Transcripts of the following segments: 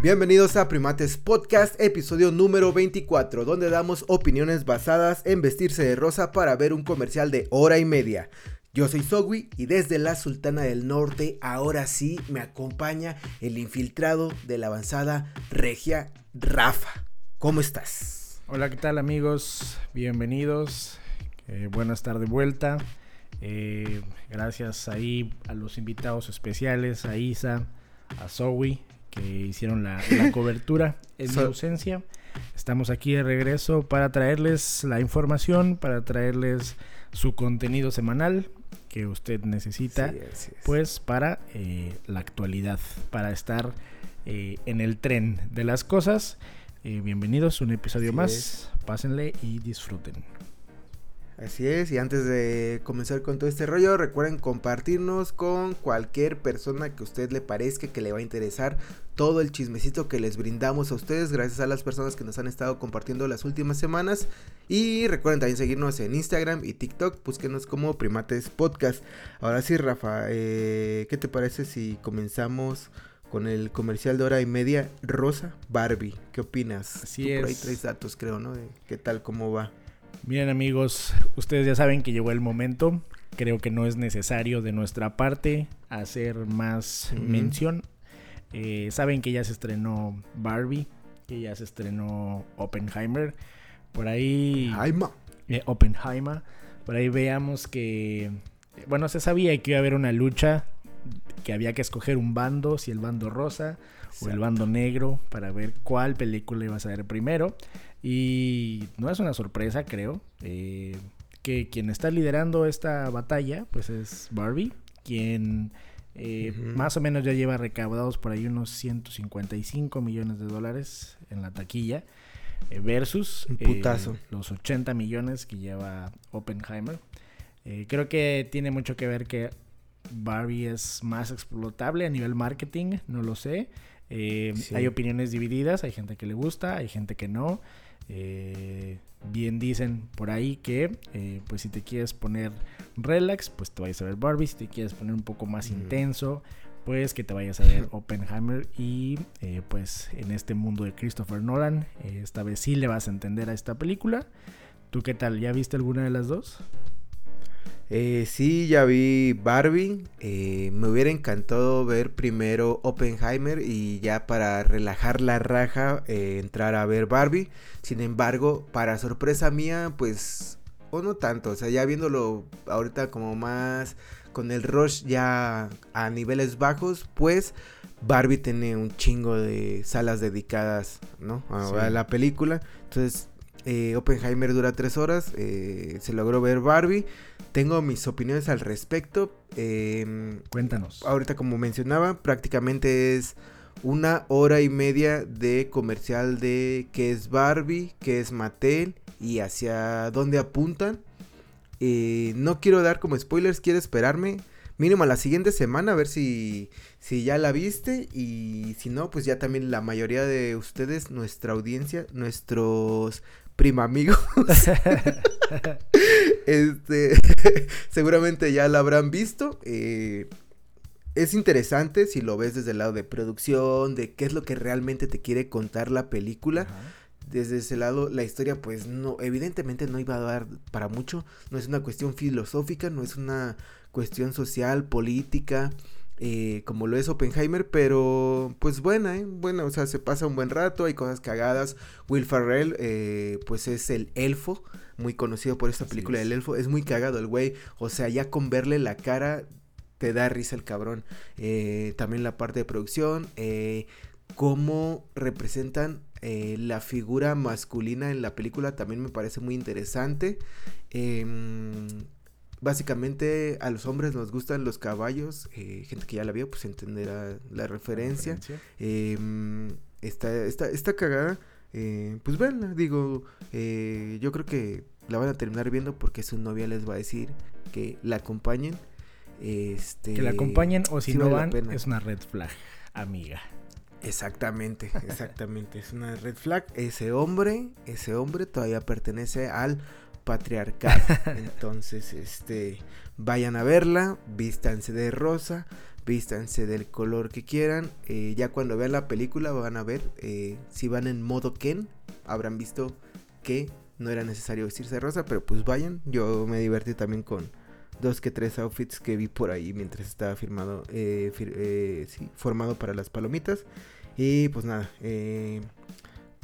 Bienvenidos a Primates Podcast, episodio número 24, donde damos opiniones basadas en vestirse de rosa para ver un comercial de hora y media. Yo soy Sogui y desde la Sultana del Norte ahora sí me acompaña el infiltrado de la avanzada Regia Rafa. ¿Cómo estás? Hola, ¿qué tal amigos? Bienvenidos. Eh, buenas estar de vuelta. Eh, gracias ahí a los invitados especiales, a Isa, a Zoe, que hicieron la, cobertura en mi ausencia. Estamos aquí de regreso para traerles la información, para traerles su contenido semanal que usted necesita, pues para eh, la actualidad, para estar eh, en el tren de las cosas. bienvenidos a un episodio más, pásenle y disfruten. Así es, y antes de comenzar con todo este rollo, recuerden compartirnos con cualquier persona que a usted le parezca que le va a interesar todo el chismecito que les brindamos a ustedes, gracias a las personas que nos han estado compartiendo las últimas semanas. Y recuerden también seguirnos en Instagram y TikTok, búsquenos como Primates Podcast. Ahora sí, Rafa, eh, ¿qué te parece si comenzamos con el comercial de hora y media Rosa Barbie? ¿Qué opinas? Así es. Por ahí traes datos, creo, ¿no? De qué tal, cómo va. Miren amigos, ustedes ya saben que llegó el momento. Creo que no es necesario de nuestra parte hacer más mención. Eh, saben que ya se estrenó Barbie, que ya se estrenó Oppenheimer. Por ahí... Eh, Oppenheimer. Por ahí veamos que... Bueno, se sabía que iba a haber una lucha, que había que escoger un bando, si el bando rosa o el bando negro, para ver cuál película iba a ser primero. Y no es una sorpresa, creo, eh, que quien está liderando esta batalla, pues es Barbie, quien eh, más o menos ya lleva recaudados por ahí unos 155 millones de dólares en la taquilla, eh, versus los 80 millones que lleva Oppenheimer. creo que tiene mucho que ver que Barbie es más explotable a nivel marketing, no lo sé. Hay opiniones divididas, hay gente que le gusta, hay gente que no. Eh, bien dicen por ahí que eh, pues si te quieres poner relax, pues te vayas a ver Barbie. Si te quieres poner un poco más intenso, pues que te vayas a ver Oppenheimer. Y eh, pues en este mundo de Christopher Nolan, esta vez sí le vas a entender a esta película. ¿Tú qué tal? ¿Ya viste alguna de las dos? Eh, sí, ya vi Barbie. Eh, me hubiera encantado ver primero Oppenheimer y ya para relajar la raja eh, entrar a ver Barbie. Sin embargo, para sorpresa mía, pues, o no tanto. O sea, ya viéndolo ahorita como más con el rush ya a niveles bajos, pues Barbie tiene un chingo de salas dedicadas, ¿no? A, la película. Entonces, Oppenheimer dura tres horas. se logró ver Barbie. Tengo mis opiniones al respecto. Em, Cuéntanos. Ahorita como mencionaba, prácticamente es una hora y media de comercial de qué es Barbie, qué es Mattel y hacia dónde apuntan. Eh, no quiero dar como spoilers, quiero esperarme mínimo a la siguiente semana a ver si, si ya la viste y si no, pues ya también la mayoría de ustedes, nuestra audiencia, nuestros prima amigos. este, seguramente ya la habrán visto. Eh, es interesante si lo ves desde el lado de producción, de qué es lo que realmente te quiere contar la película. Desde ese lado, la historia, pues no, evidentemente no iba a dar para mucho. No es una cuestión filosófica, no es una cuestión social, política. Eh, como lo es Oppenheimer, pero pues buena, ¿eh? Bueno, o sea, se pasa un buen rato, hay cosas cagadas. Will Ferrell, eh, pues es el elfo, muy conocido por esta película del elfo, es muy cagado el güey, o sea, ya con verle la cara te da risa el cabrón. Eh, también la parte de producción, cómo representan la figura masculina en la película también me parece muy interesante. Básicamente a los hombres nos gustan los caballos, eh, gente que ya la vio pues entenderá la referencia. Em, está, está, cagada, eh, pues venla, digo, eh, yo creo que la van a terminar viendo porque su novia les va a decir que la acompañen. Este, que la acompañen o si no van es una red flag, amiga. Exactamente, exactamente, es una red flag. Ese hombre, ese hombre todavía pertenece al patriarcal. Entonces, este, vayan a verla, vístanse de rosa, vístanse del color que quieran. Eh, ya cuando vean la película van a ver eh, si van en modo Ken. Habrán visto que no era necesario vestirse rosa, pero pues vayan. Yo me divertí también con dos que tres outfits que vi por ahí mientras estaba firmado, eh, formado para las palomitas. Y pues nada,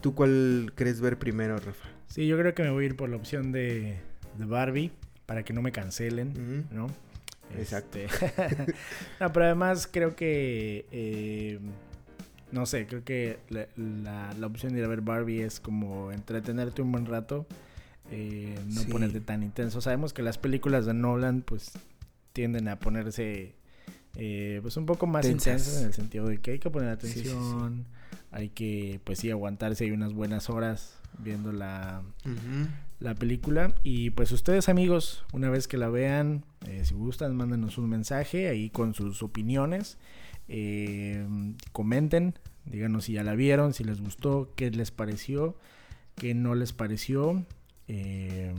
¿tú cuál crees ver primero, Rafa? Sí, yo creo que me voy a ir por la opción de, de Barbie para que no me cancelen, ¿no? Exacto. Este, no, pero además creo que, eh, no sé, creo que la, opción de ir a ver Barbie es como entretenerte un buen rato, eh, no ponerte tan intenso. Sabemos que las películas de Nolan pues tienden a ponerse eh, pues un poco más intensas en el sentido de que hay que poner atención, hay que pues sí aguantarse hay unas buenas horas viendo la, la película. Y pues ustedes amigos, una vez que la vean, eh, si gustan, mándenos un mensaje ahí con sus opiniones. Eh, comenten, díganos si ya la vieron, si les gustó, qué les pareció, qué no les pareció. Eh,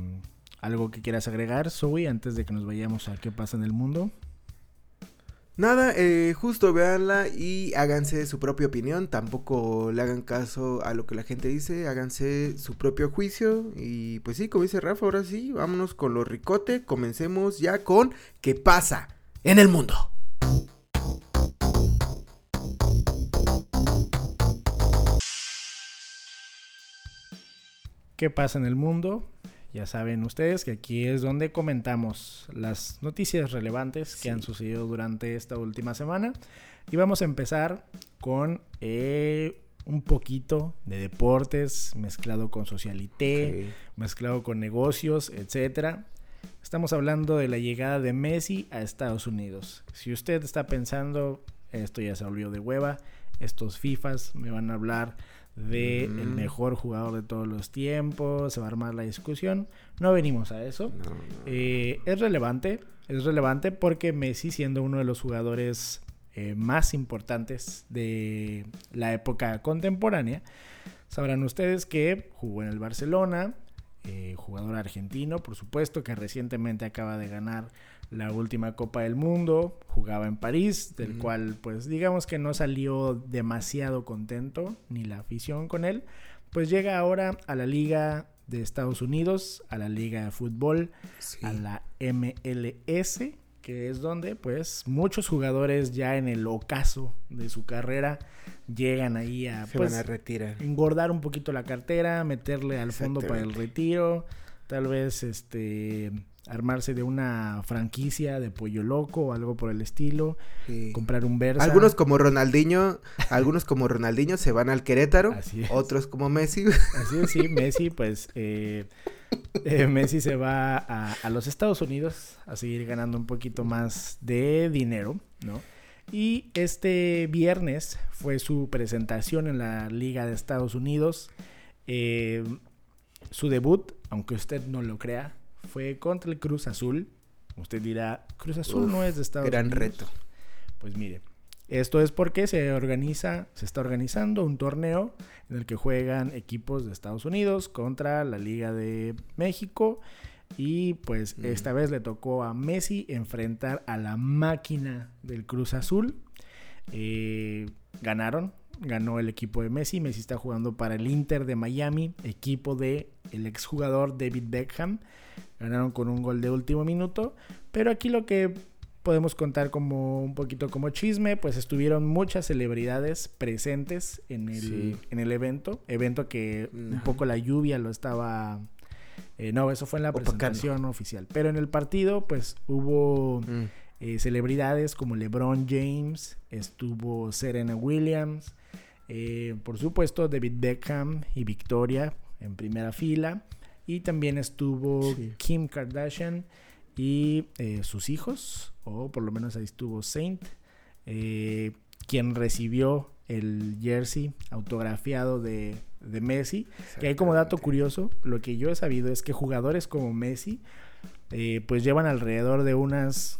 algo que quieras agregar, Zoe, antes de que nos vayamos a qué pasa en el mundo. Nada, eh, justo véanla y háganse su propia opinión. Tampoco le hagan caso a lo que la gente dice. Háganse su propio juicio. Y pues sí, como dice Rafa, ahora sí, vámonos con lo ricote. Comencemos ya con ¿Qué pasa en el mundo? ¿Qué pasa en el mundo? Ya saben ustedes que aquí es donde comentamos las noticias relevantes que han sucedido durante esta última semana. Y vamos a empezar con eh, un poquito de deportes mezclado con socialité, mezclado con negocios, etc. Estamos hablando de la llegada de Messi a Estados Unidos. Si usted está pensando, esto ya se volvió de hueva, estos FIFAs me van a hablar de el mejor jugador de todos los tiempos, se va a armar la discusión. No venimos a eso. Eh, es relevante, es relevante porque Messi, siendo uno de los jugadores eh, más importantes de la época contemporánea, sabrán ustedes que jugó en el Barcelona, eh, jugador argentino, por supuesto, que recientemente acaba de ganar la última Copa del Mundo, jugaba en París, del cual pues digamos que no salió demasiado contento ni la afición con él, pues llega ahora a la Liga de Estados Unidos, a la Liga de Fútbol, a la MLS, que es donde pues muchos jugadores ya en el ocaso de su carrera llegan ahí a, pues, a retirar. engordar un poquito la cartera, meterle al fondo para el retiro, tal vez este armarse de una franquicia de pollo loco o algo por el estilo, comprar un Versa. Algunos como Ronaldinho, algunos como Ronaldinho se van al Querétaro, otros como Messi. Así es, sí, Messi pues eh, eh, Messi se va a, a, los Estados Unidos a seguir ganando un poquito más de dinero, ¿no? Y este viernes fue su presentación en la Liga de Estados Unidos. Eh, su debut, aunque usted no lo crea, fue contra el Cruz Azul. Usted dirá, Cruz Azul no es de Estados Unidos. Gran reto. Pues mire, esto es porque se organiza, se está organizando un torneo en el que juegan equipos de Estados Unidos contra la Liga de México. Y pues mm. esta vez le tocó a Messi enfrentar a la máquina del Cruz Azul. Eh, ganaron, ganó el equipo de Messi. Messi está jugando para el Inter de Miami, equipo de el exjugador David Beckham. Ganaron con un gol de último minuto. Pero aquí lo que podemos contar como un poquito como chisme, pues estuvieron muchas celebridades presentes en el, en el evento. Evento que un poco la lluvia lo estaba... Eh, no, eso fue en la presentación oficial. Pero en el partido, pues hubo mm. eh, celebridades como LeBron James, estuvo Serena Williams, eh, por supuesto David Beckham y Victoria en primera fila. Y también estuvo Kim Kardashian y eh, sus hijos, o por lo menos ahí estuvo Saint, eh, quien recibió el jersey autografiado de, de Messi. Que hay como dato curioso, lo que yo he sabido es que jugadores como Messi, pues llevan alrededor de unas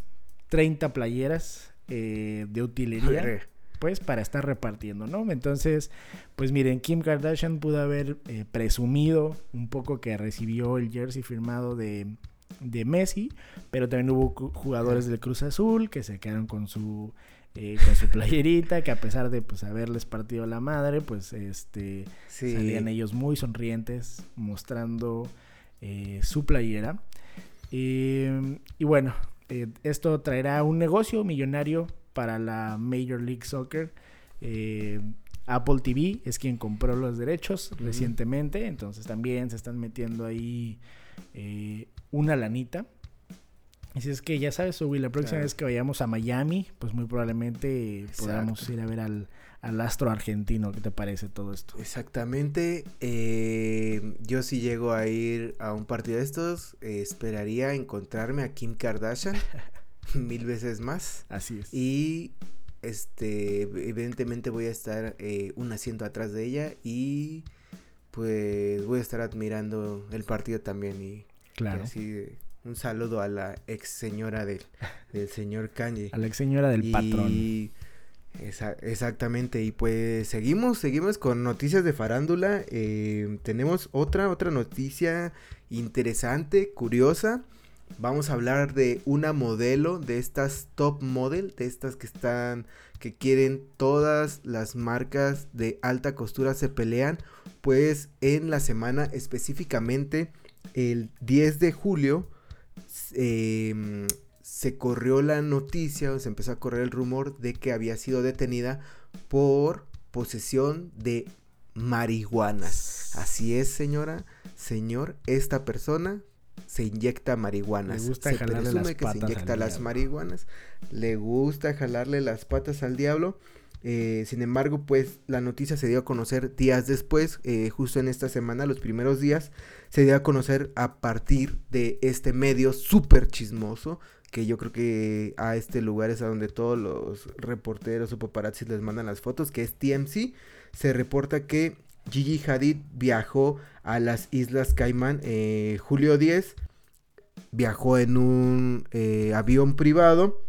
30 playeras de utilería pues para estar repartiendo, ¿no? Entonces, pues miren, Kim Kardashian pudo haber eh, presumido un poco que recibió el jersey firmado de, de Messi, pero también hubo jugadores del Cruz Azul que se quedaron con su eh, con su playerita, que a pesar de pues haberles partido la madre, pues este salían ellos muy sonrientes mostrando eh, su playera. y bueno, esto traerá un negocio millonario para la Major League Soccer. Apple TV es quien compró los derechos recientemente, entonces también se están metiendo ahí una lanita. Y si es que ya sabes, Ubi, la próxima vez que vayamos a Miami, pues muy probablemente podamos ir a ver al, astro argentino. ¿Qué te parece todo esto? Exactamente. Eh, yo si llego a ir a un partido de estos, eh, esperaría encontrarme a Kim Kardashian mil veces más. Así es. Y este, evidentemente voy a estar eh, un asiento atrás de ella y pues voy a estar admirando el partido también y claro. así un saludo a la ex señora del, del señor Kanye. A la ex señora del patrón. exactamente, y pues seguimos, seguimos con noticias de farándula. Eh, tenemos otra, otra noticia interesante, curiosa. Vamos a hablar de una modelo, de estas top model, de estas que están, que quieren todas las marcas de alta costura se pelean. Pues en la semana específicamente, el 10 de julio, Em, se corrió la noticia, o se empezó a correr el rumor de que había sido detenida por posesión de marihuanas. Así es, señora, señor, esta persona se inyecta marihuanas. Le gusta se jalarle las que se inyecta las marihuanas. Le gusta jalarle las patas al diablo. Eh, sin embargo, pues la noticia se dio a conocer días después, eh, justo en esta semana, los primeros días, se dio a conocer a partir de este medio súper chismoso, que yo creo que a este lugar es a donde todos los reporteros o paparazzi les mandan las fotos, que es TMC, se reporta que Gigi Hadid viajó a las Islas Caimán eh, julio 10, viajó en un avión privado,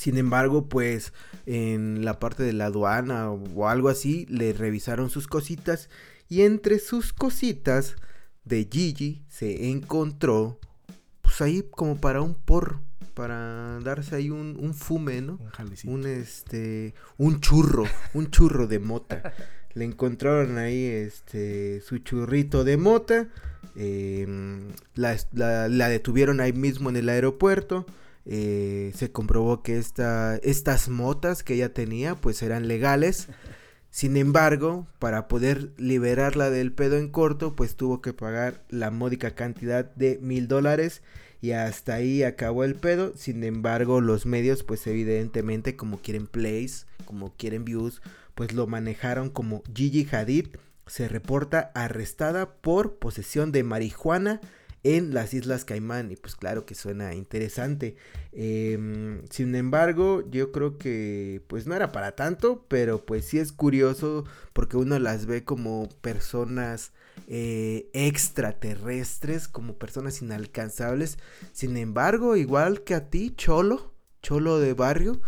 sin embargo, pues en la parte de la aduana o, algo así, le revisaron sus cositas y entre sus cositas de Gigi se encontró, pues ahí como para un porro, para darse ahí un, un fume, ¿no? Un, un este, un churro, un churro de mota. Le encontraron ahí este su churrito de mota. Em, la, la, detuvieron ahí mismo en el aeropuerto. Eh, se comprobó que esta, estas motas que ella tenía pues eran legales. Sin embargo, para poder liberarla del pedo en corto, pues tuvo que pagar la módica cantidad de mil dólares y hasta ahí acabó el pedo. Sin embargo, los medios, pues evidentemente, como quieren plays, como quieren views, pues lo manejaron como Gigi Hadid. Se reporta arrestada por posesión de marihuana en las Islas Caimán. Y pues claro que suena interesante. Em, sin embargo, yo creo que pues no era para tanto, pero pues sí es curioso porque uno las ve como personas eh, extraterrestres, como personas inalcanzables. Sin embargo, igual que a ti, Cholo, Cholo de barrio,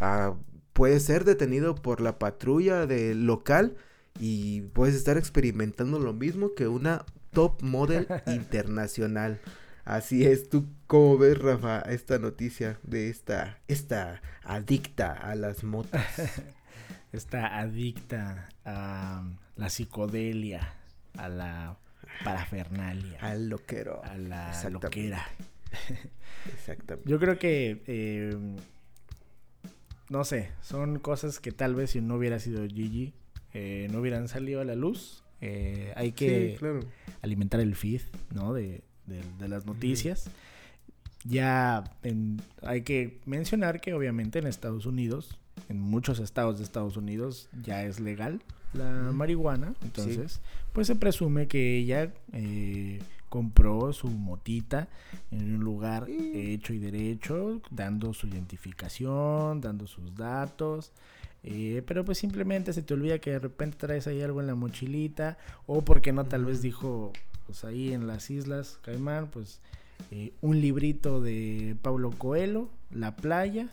ah, puede ser detenido por la patrulla del local y puedes estar experimentando lo mismo que una top model internacional. Así es, ¿tú cómo ves, Rafa, esta noticia de esta, esta adicta a las motos? esta adicta a la psicodelia, a la parafernalia. Al loquero. A la loquera. Exactamente. Yo creo que, eh, no sé, son cosas que tal vez si no hubiera sido Gigi, eh, no hubieran salido a la luz. Eh, hay que alimentar el feed, ¿no? De, las noticias. Ya hay que mencionar que obviamente en Estados Unidos, en muchos estados de Estados Unidos, ya es legal la marihuana. Entonces, pues se presume que ella eh, compró su motita en un lugar hecho y derecho, dando su identificación, dando sus datos. Eh, pero pues simplemente se te olvida que de repente traes ahí algo en la mochilita. O porque no, tal vez dijo, pues ahí en las islas Caimán, pues eh, un librito de Pablo Coelho, La playa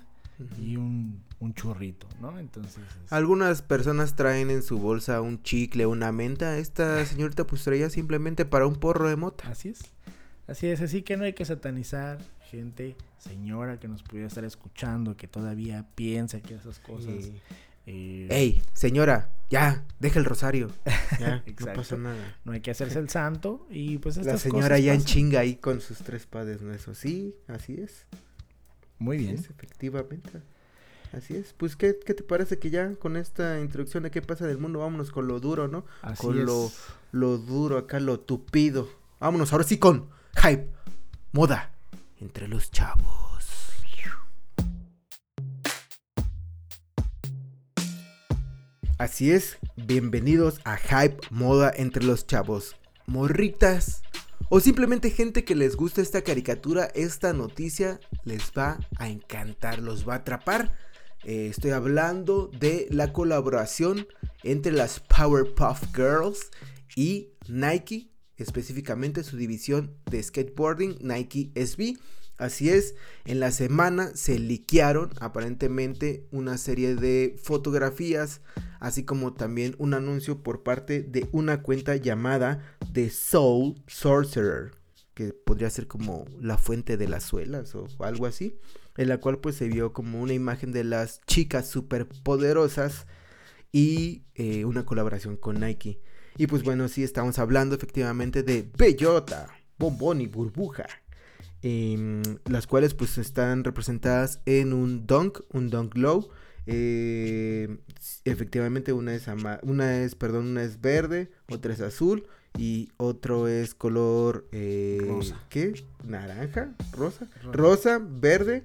y un, un, churrito, ¿no? Entonces... Algunas personas traen en su bolsa un chicle, una menta. Esta señorita pues traía simplemente para un porro de mota. Así es. Así es, así que no hay que satanizar gente, señora que nos pudiera estar escuchando, que todavía piensa que esas cosas... Eh... Ey, señora, ya, deja el rosario. Ya, no pasa nada. No hay que hacerse el santo y pues La señora ya en chinga ahí con sus tres padres nuestros. Sí, así es. Muy bien. efectivamente. Así es. Pues, ¿qué, ¿qué, te parece que ya con esta introducción de qué pasa del mundo, vámonos con lo duro, ¿no? Así con es. lo, lo duro acá, lo tupido. Vámonos ahora sí con hype, moda, entre los chavos. Así es, bienvenidos a Hype Moda entre los chavos. Morritas o simplemente gente que les gusta esta caricatura, esta noticia les va a encantar, los va a atrapar. Eh, estoy hablando de la colaboración entre las Powerpuff Girls y Nike, específicamente su división de skateboarding, Nike SB. Así es, en la semana se liquearon aparentemente una serie de fotografías, así como también un anuncio por parte de una cuenta llamada The Soul Sorcerer, que podría ser como la fuente de las suelas o algo así, en la cual pues se vio como una imagen de las chicas superpoderosas y eh, una colaboración con Nike. Y pues bueno, sí estamos hablando efectivamente de Bellota, Bombón y Burbuja. Eh, las cuales pues están representadas en un dunk, un dunk low. Eh, efectivamente una es una es, perdón, una es verde, otra es azul y otro es color eh, rosa. ¿Qué? Naranja, rosa, rosa, rosa verde.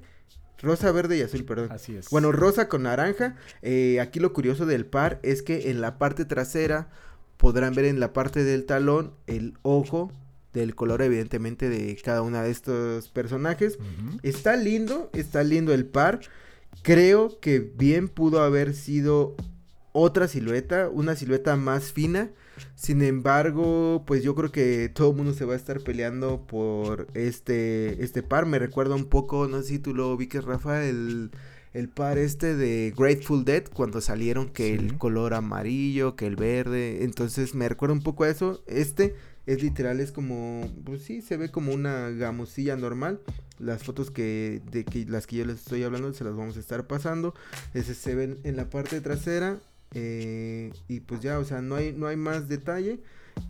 Rosa, verde y azul, perdón. Así es. Bueno, rosa con naranja. Eh, aquí lo curioso del par es que en la parte trasera podrán ver en la parte del talón el ojo del color evidentemente de cada una de estos personajes. Uh -huh. Está lindo, está lindo el par. Creo que bien pudo haber sido otra silueta, una silueta más fina. Sin embargo, pues yo creo que todo el mundo se va a estar peleando por este, este par. Me recuerda un poco, no sé si tú lo ubiques, Rafa, el, el par este de Grateful Dead cuando salieron que sí. el color amarillo, que el verde. Entonces me recuerda un poco a eso. Este es literal, es como, pues sí, se ve como una gamosilla normal. Las fotos que, de que las que yo les estoy hablando se las vamos a estar pasando. Ese se ven en la parte trasera. Eh, y pues ya, o sea, no hay, no hay más detalle.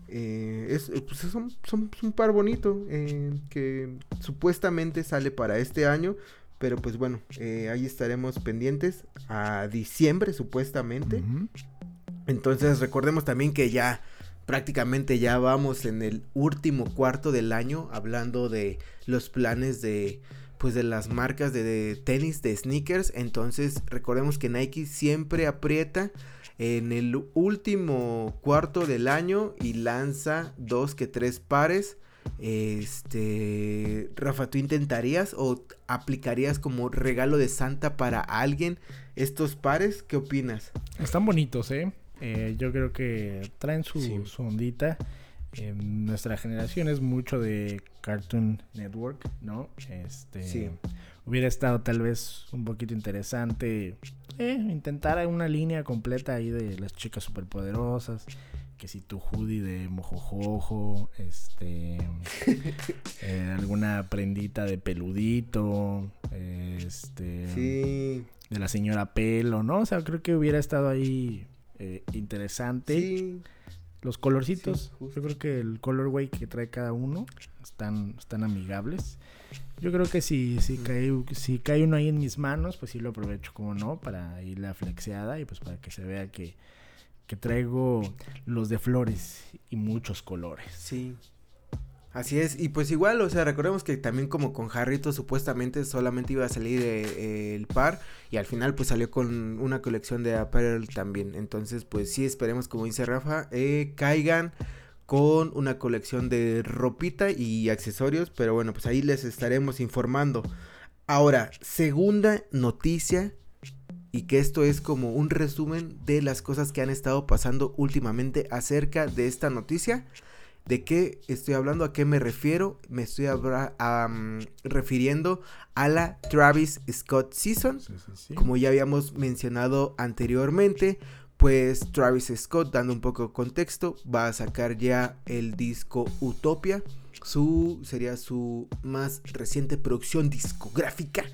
Eh, es, pues son, son, son, un par bonito eh, que supuestamente sale para este año. Pero pues bueno, eh, ahí estaremos pendientes a diciembre supuestamente. Uh -huh. Entonces recordemos también que ya prácticamente ya vamos en el último cuarto del año hablando de los planes de pues de las marcas de, de, tenis de sneakers entonces recordemos que Nike siempre aprieta en el último cuarto del año y lanza dos que tres pares este Rafa tú intentarías o aplicarías como regalo de Santa para alguien estos pares qué opinas están bonitos eh eh, yo creo que traen su, sí. su ondita. Eh, nuestra generación es mucho de Cartoon Network, ¿no? Este, sí. Hubiera estado tal vez un poquito interesante eh, intentar una línea completa ahí de las chicas superpoderosas. Que si tu hoodie de mojojojo, este, eh, alguna prendita de peludito, este, sí. de la señora pelo, ¿no? O sea, creo que hubiera estado ahí eh, interesante. Sí. Los colorcitos, sí, yo creo que el colorway que trae cada uno están, están amigables. Yo creo que si, si, cae, si cae uno ahí en mis manos, pues sí lo aprovecho, como no, para ir la flexeada y pues para que se vea que, que traigo los de flores y muchos colores. Sí, Así es, y pues igual, o sea, recordemos que también como con Jarrito supuestamente solamente iba a salir eh, el par y al final pues salió con una colección de apparel también. Entonces pues sí, esperemos como dice Rafa, eh, caigan con una colección de ropita y accesorios, pero bueno, pues ahí les estaremos informando. Ahora, segunda noticia y que esto es como un resumen de las cosas que han estado pasando últimamente acerca de esta noticia. ¿De qué estoy hablando? ¿A qué me refiero? Me estoy um, refiriendo a la Travis Scott Season. Sí, sí, sí. Como ya habíamos mencionado anteriormente, pues Travis Scott, dando un poco de contexto, va a sacar ya el disco Utopia. Su, sería su más reciente producción discográfica.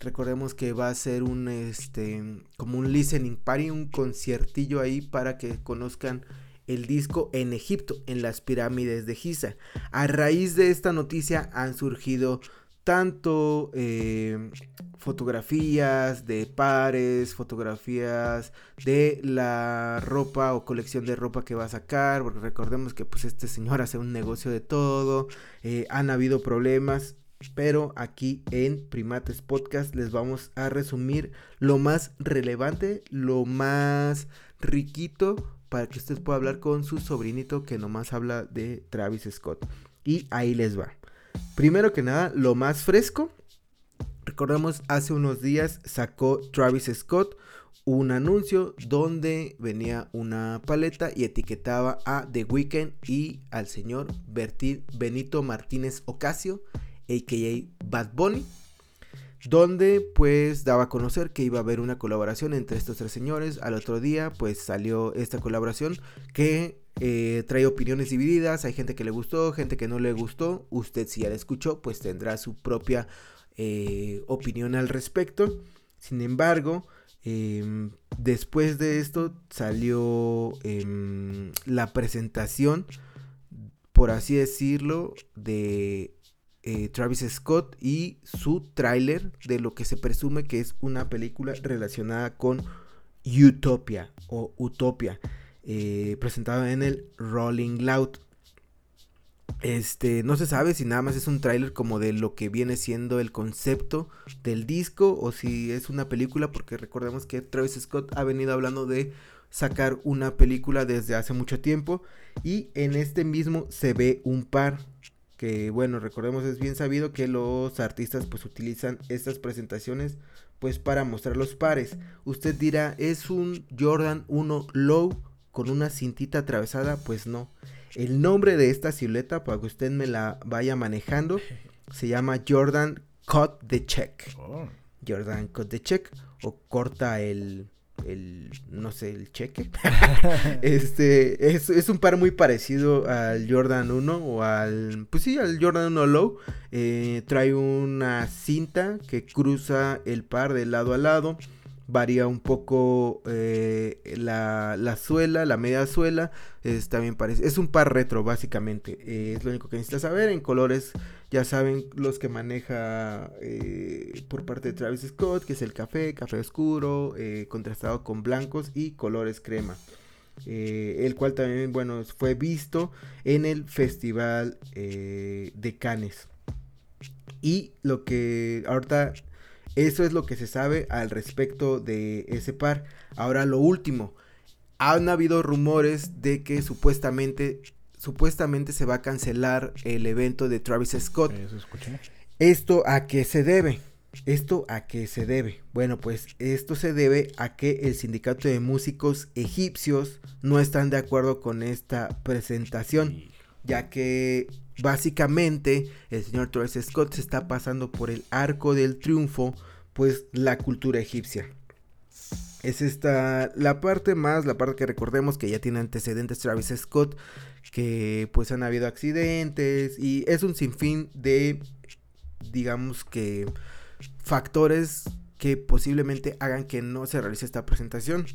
Recordemos que va a ser un este como un listening party, un conciertillo ahí para que conozcan el disco en Egipto, en las pirámides de Giza. A raíz de esta noticia han surgido tanto eh, fotografías de pares, fotografías de la ropa o colección de ropa que va a sacar, porque recordemos que pues este señor hace un negocio de todo, eh, han habido problemas, pero aquí en Primates Podcast les vamos a resumir lo más relevante, lo más riquito para que usted pueda hablar con su sobrinito que nomás habla de Travis Scott. Y ahí les va. Primero que nada, lo más fresco. Recordemos, hace unos días sacó Travis Scott un anuncio donde venía una paleta y etiquetaba a The Weeknd y al señor Benito Martínez Ocasio, a.k.a. Bad Bunny, donde pues daba a conocer que iba a haber una colaboración entre estos tres señores. Al otro día pues salió esta colaboración que eh, trae opiniones divididas, hay gente que le gustó, gente que no le gustó. Usted si ya la escuchó, pues tendrá su propia eh, opinión al respecto. Sin embargo, em, después de esto salió em, la presentación, por así decirlo, de eh, Travis Scott y su tráiler de lo que se presume que es una película relacionada con Utopia o Utopia. Eh, presentado en el Rolling Loud. Este, no se sabe si nada más es un tráiler como de lo que viene siendo el concepto del disco o si es una película, porque recordemos que Travis Scott ha venido hablando de sacar una película desde hace mucho tiempo y en este mismo se ve un par que bueno, recordemos es bien sabido que los artistas pues utilizan estas presentaciones pues para mostrar los pares. Usted dirá, ¿es un Jordan 1 Low con una cintita atravesada, pues no. El nombre de esta silueta, para que usted me la vaya manejando, se llama Jordan Cut the Check. Oh. Jordan Cut the Check o corta el, el no sé, el cheque. este es, es, un par muy parecido al Jordan 1 o al, pues sí, al Jordan 1 Low. Eh, trae una cinta que cruza el par de lado a lado varía un poco eh, la, suela, la media suela, es, también parece, es un par retro básicamente, eh, es lo único que necesitas saber, en colores ya saben los que maneja eh, por parte de Travis Scott, que es el café, café oscuro, contrastado con blancos y colores crema. el cual también, bueno, fue visto en el Festival de Cannes. Y lo que ahorita eso es lo que se sabe al respecto de ese par. Ahora lo último, han habido rumores de que supuestamente supuestamente se va a cancelar el evento de Travis Scott. ¿Esto a qué se debe? ¿Esto a qué se debe? Bueno, pues esto se debe a que el sindicato de músicos egipcios no están de acuerdo con esta presentación, ya que Básicamente, el señor Travis Scott se está pasando por el arco del triunfo, pues la cultura egipcia. Es esta la parte más, la parte que recordemos que ya tiene antecedentes Travis Scott, que pues han habido accidentes y es un sinfín de, digamos que, factores que posiblemente hagan que no se realice esta presentación.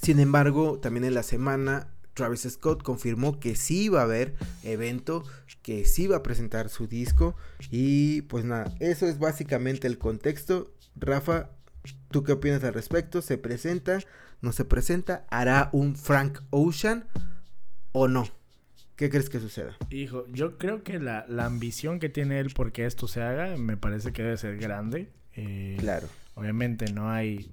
Sin embargo, también en la semana Travis Scott confirmó que sí iba a haber evento, que sí iba a presentar su disco y pues nada, eso es básicamente el contexto. Rafa, ¿tú qué opinas al respecto? ¿Se presenta? ¿No se presenta? ¿Hará un Frank Ocean o no? ¿Qué crees que suceda? Hijo, yo creo que la, ambición que tiene él porque esto se haga me parece que debe ser grande. Eh, claro. Obviamente no hay,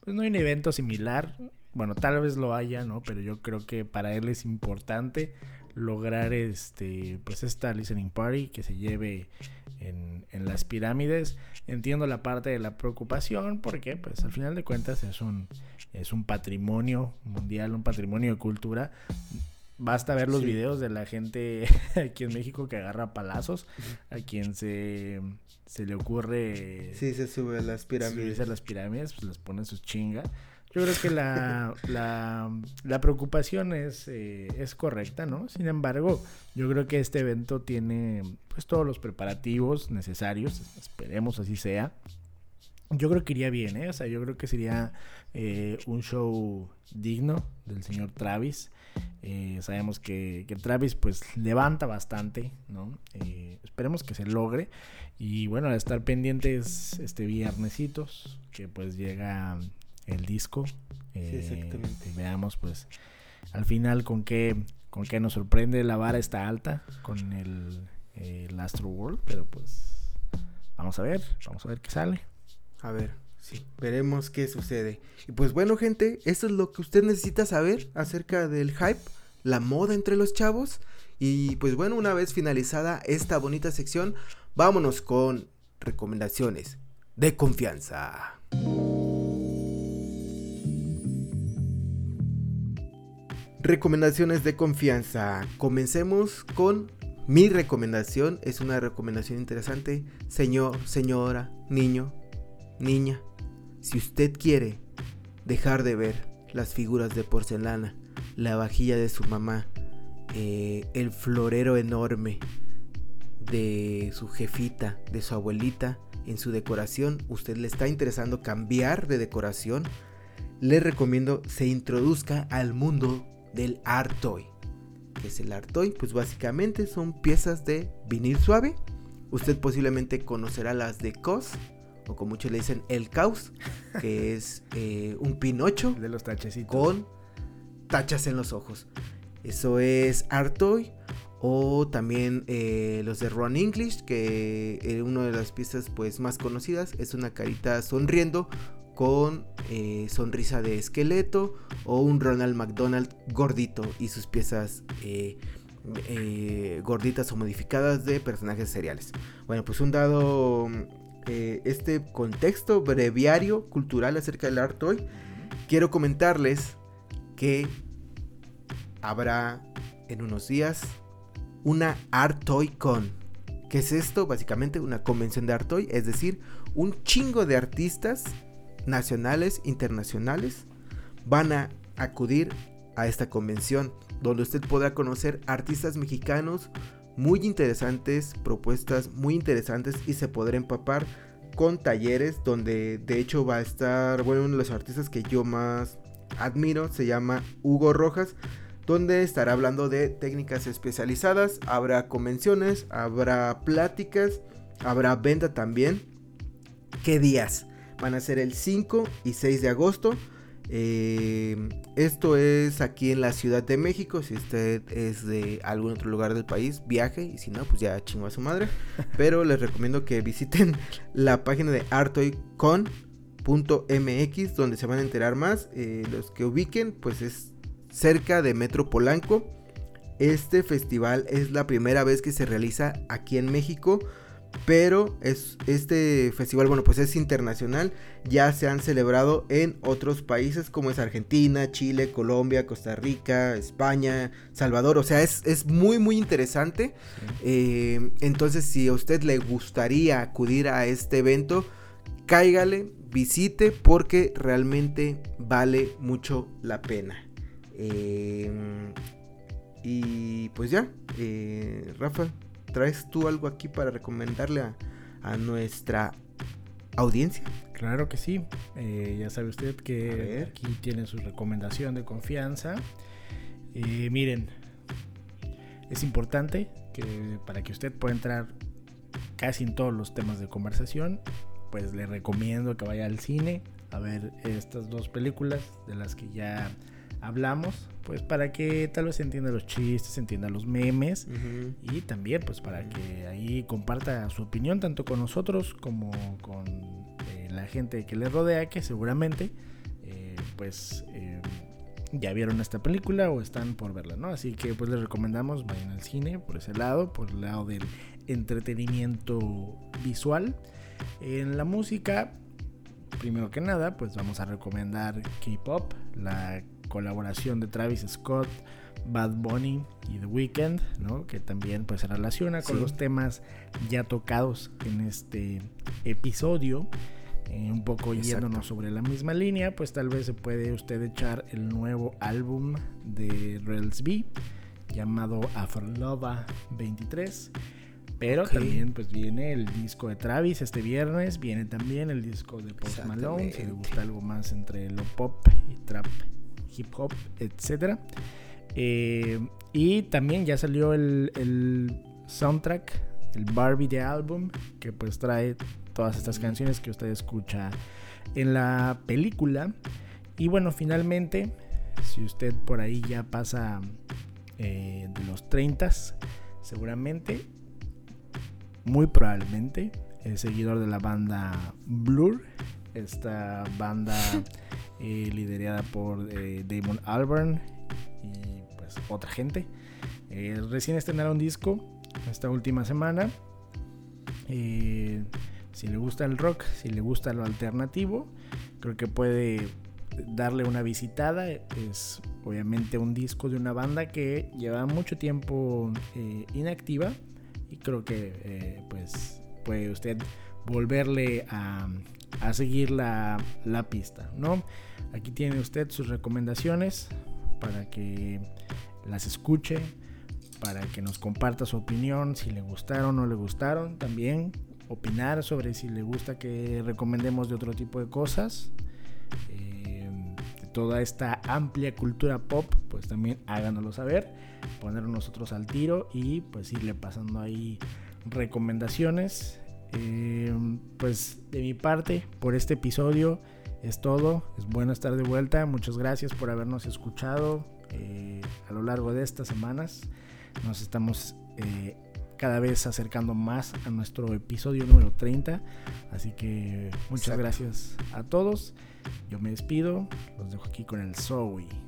pues no hay un evento similar bueno, tal vez lo haya, ¿no? Pero yo creo que para él es importante lograr este, pues esta listening party que se lleve en, en, las pirámides. Entiendo la parte de la preocupación porque, pues, al final de cuentas es un, es un patrimonio mundial, un patrimonio de cultura. Basta ver los videos de la gente aquí en México que agarra palazos, a quien se, se le ocurre... Sí, se sube a las pirámides. Subirse a las pirámides, pues les pone sus chingas Yo creo que la, la, preocupación es, eh, es correcta, ¿no? Sin embargo, yo creo que este evento tiene pues todos los preparativos necesarios, esperemos así sea. Yo creo que iría bien, ¿eh? O sea, yo creo que sería eh, un show digno del señor Travis. Eh, sabemos que, que, Travis pues levanta bastante, ¿no? Eh, esperemos que se logre. Y bueno, a estar pendientes este viernesitos, que pues llega el disco. Eh, veamos pues al final con qué, con qué nos sorprende. La vara está alta con el, el Astro World, pero pues vamos a ver, vamos a ver qué sale. A ver, sí, veremos qué sucede. Y pues bueno, gente, esto es lo que usted necesita saber acerca del hype, la moda entre los chavos. Y pues bueno, una vez finalizada esta bonita sección, vámonos con recomendaciones de confianza. Recomendaciones de confianza. Comencemos con mi recomendación. Es una recomendación interesante. Señor, señora, niño, niña. Si usted quiere dejar de ver las figuras de porcelana, la vajilla de su mamá, eh, el florero enorme de su jefita, de su abuelita, en su decoración, usted le está interesando cambiar de decoración, le recomiendo se introduzca al mundo del art toy. ¿Qué es el art toy? Pues básicamente son piezas de vinil suave. Usted posiblemente conocerá las de COS, o como muchos le dicen el caos, que es eh, un pinocho de los tachecitos. con tachas en los ojos. Eso es art toy. O también eh, los de Ron English, que eh, una de las piezas pues, más conocidas es una carita sonriendo con eh, sonrisa de esqueleto o un Ronald McDonald gordito y sus piezas eh, eh, gorditas o modificadas de personajes seriales. Bueno, pues un dado este contexto breviario cultural acerca del art toy, quiero comentarles que habrá en unos días una Art Toy Con. ¿Qué es esto? Básicamente una convención de Art Toy, es decir, un chingo de artistas nacionales, internacionales, van a acudir a esta convención, donde usted podrá conocer artistas mexicanos muy interesantes, propuestas muy interesantes y se podrá empapar con talleres donde de hecho va a estar, bueno, uno de los artistas que yo más admiro se llama Hugo Rojas, donde estará hablando de técnicas especializadas, habrá convenciones, habrá pláticas, habrá venta también. ¿Qué días? Van a ser el 5 y 6 de agosto. Eh, esto es aquí en la Ciudad de México. Si usted es de algún otro lugar del país, viaje. Y si no, pues ya chingo a su madre. Pero les recomiendo que visiten la página de artoycon.mx donde se van a enterar más. Eh, los que ubiquen, pues es cerca de Metro Polanco. Este festival es la primera vez que se realiza aquí en México pero es este festival bueno pues es internacional ya se han celebrado en otros países como es Argentina Chile Colombia Costa Rica España Salvador o sea es, muy muy interesante. Eh, entonces si a usted le gustaría acudir a este evento cáigale visite porque realmente vale mucho la pena. Eh, y pues ya eh, Rafa ¿Traes tú algo aquí para recomendarle a, nuestra audiencia? Claro que sí. Eh, ya sabe usted que aquí tiene su recomendación de confianza. Eh, miren, es importante que para que usted pueda entrar casi en todos los temas de conversación, pues le recomiendo que vaya al cine a ver estas dos películas de las que ya hablamos, pues para que tal vez entienda los chistes, entienda los memes y también pues para que ahí comparta su opinión tanto con nosotros como con eh, la gente que le rodea que seguramente eh, pues eh, ya vieron esta película o están por verla, ¿no? Así que pues les recomendamos vayan al cine por ese lado, por el lado del entretenimiento visual. En la música, primero que nada, pues vamos a recomendar K-Pop, la colaboración de Travis Scott, Bad Bunny y The Weeknd, ¿no? que también pues, se relaciona con los temas ya tocados en este episodio. Eh, un poco yéndonos sobre la misma línea, pues tal vez se puede usted echar el nuevo álbum de Rails B llamado Afrolova 23. Pero también pues viene el disco de Travis este viernes, viene también el disco de Post Malone, si le gusta algo más entre lo pop y trap, hip hop, etc. Eh, y también ya salió el, el soundtrack, el Barbie de álbum, que pues trae todas estas canciones que usted escucha en la película. Y bueno, finalmente, si usted por ahí ya pasa eh, de los 30, seguramente muy probablemente el seguidor de la banda Blur, esta banda eh, liderada por eh, Damon Albarn y pues otra gente. Eh, recién estrenaron un disco esta última semana. si le gusta el rock, si le gusta lo alternativo, creo que puede darle una visitada. Es obviamente un disco de una banda que lleva mucho tiempo inactiva y creo que eh, pues puede usted volverle a, seguir la, pista, ¿no? Aquí tiene usted sus recomendaciones para que las escuche, para que nos comparta su opinión, si le gustaron o no le gustaron, también opinar sobre si le gusta que recomendemos de otro tipo de cosas. Eh, de toda esta amplia cultura pop, pues también háganoslo saber poner nosotros al tiro y pues irle pasando ahí recomendaciones. Eh, pues de mi parte, por este episodio es todo. Es bueno estar de vuelta. Muchas gracias por habernos escuchado eh, a lo largo de estas semanas. Nos estamos eh, cada vez acercando más a nuestro episodio número 30. Así que muchas gracias a todos. Yo me despido. Los dejo aquí con el Zoe.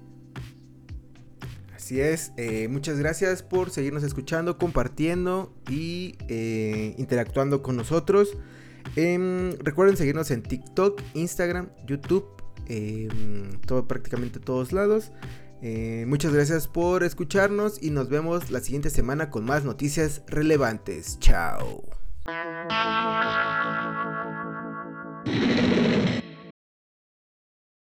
Así es, eh, muchas gracias por seguirnos escuchando, compartiendo y eh, interactuando con nosotros. Em, recuerden seguirnos en TikTok, Instagram, YouTube, em, todo, prácticamente todos lados. Eh, muchas gracias por escucharnos y nos vemos la siguiente semana con más noticias relevantes. Chao.